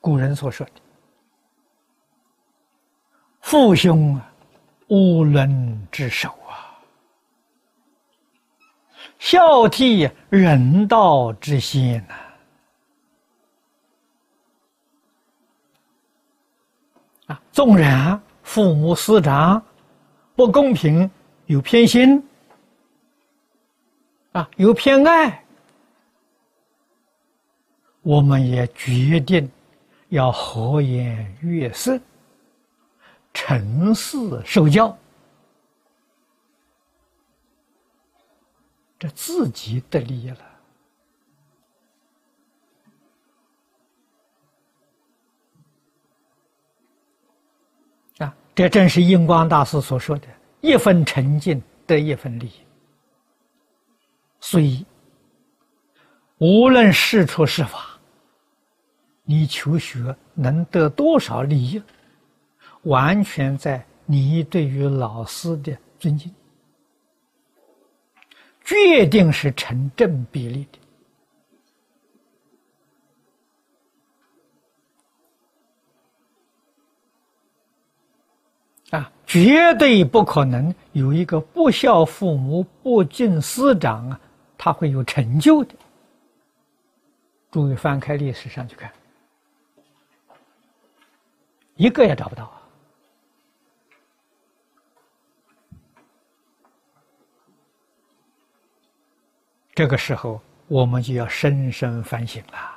古人所说的“父兄啊，无伦之首啊，孝悌人道之先呐”。啊，纵然父母师长不公平，有偏心，啊，有偏爱，我们也决定要和颜悦色，诚实受教，这自己得利益了。啊这正是印光大师所说的“一分沉静得一分利益”。所以，无论是出是法，你求学能得多少利益，完全在你对于老师的尊敬，决定是成正比例的。啊，绝对不可能有一个不孝父母、不敬师长啊，他会有成就的。诸位翻开历史上去看，一个也找不到啊。这个时候，我们就要深深反省了。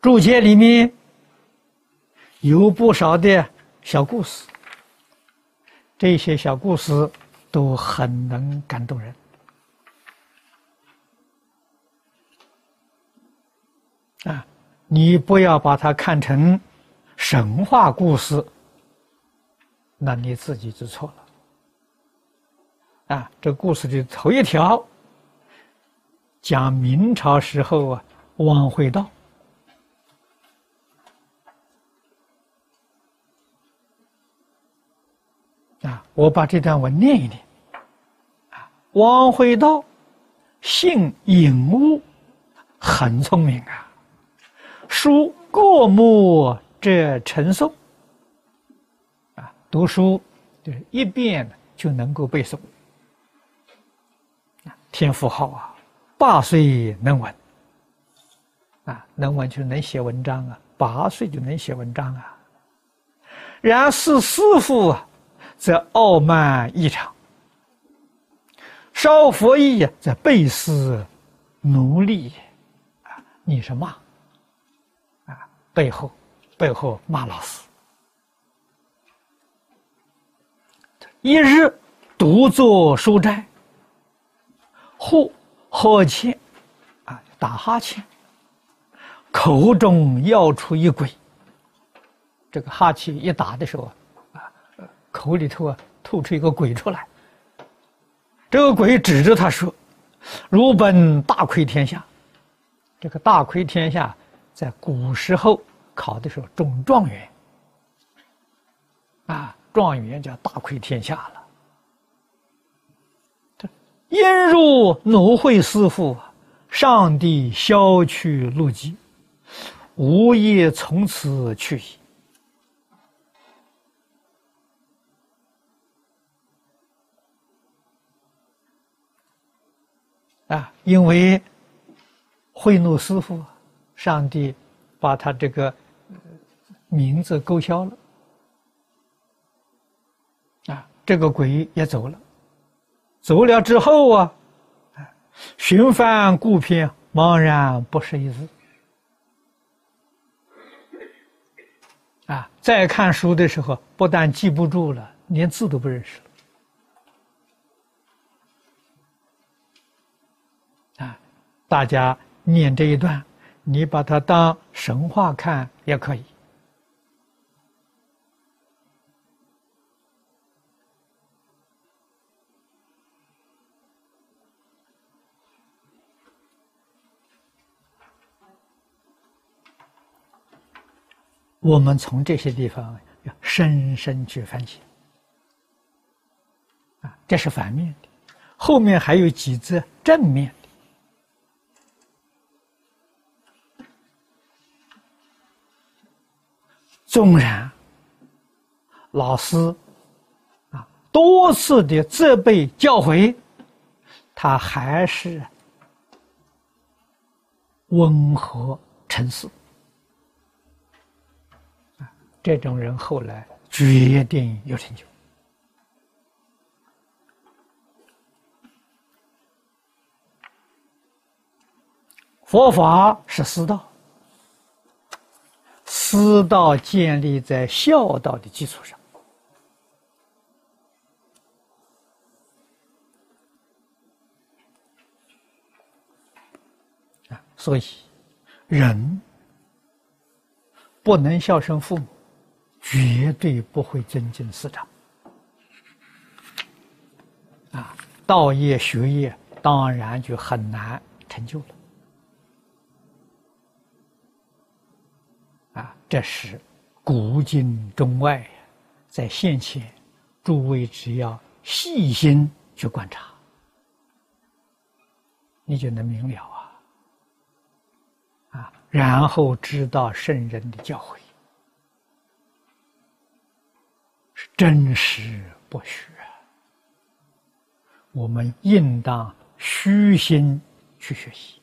注解里面有不少的小故事，这些小故事都很能感动人啊！你不要把它看成神话故事，那你自己就错了啊！这故事的头一条讲明朝时候啊，汪会道。啊，我把这段文念一念。啊，王会道，姓尹务，很聪明啊。书过目者成诵。啊，读书就是一遍就能够背诵。天赋好啊，八岁能文。啊，能文就能写文章啊，八岁就能写文章啊。然是师傅啊。则傲慢异常，少佛意则背思奴隶，啊，你是骂，啊，背后背后骂老师，一日独坐书斋，忽呵欠，啊，打哈欠，口中要出一鬼，这个哈欠一打的时候。啊口里头啊，吐出一个鬼出来。这个鬼指着他说：“如本大窥天下。”这个大窥天下，在古时候考的时候中状元。啊，状元叫大窥天下了。因入奴会师傅，上帝消去路迹，无业从此去矣。啊，因为贿赂师傅，上帝把他这个名字勾销了。啊，这个鬼也走了，走了之后啊，寻翻故篇，茫然不识一字。啊，再看书的时候，不但记不住了，连字都不认识了。大家念这一段，你把它当神话看也可以。我们从这些地方要深深去反省。啊，这是反面的，后面还有几则正面纵然老师啊多次的责备教诲，他还是温和诚实。这种人后来决定有成就。佛法是师道，师道建立在孝道的基础上啊，所以人不能孝顺父母。绝对不会尊敬师长，啊，道业学业当然就很难成就了，这是古今中外，在现前，诸位只要细心去观察，你就能明了啊，啊，然后知道圣人的教诲是。真实不虚，我们应当虚心去学习。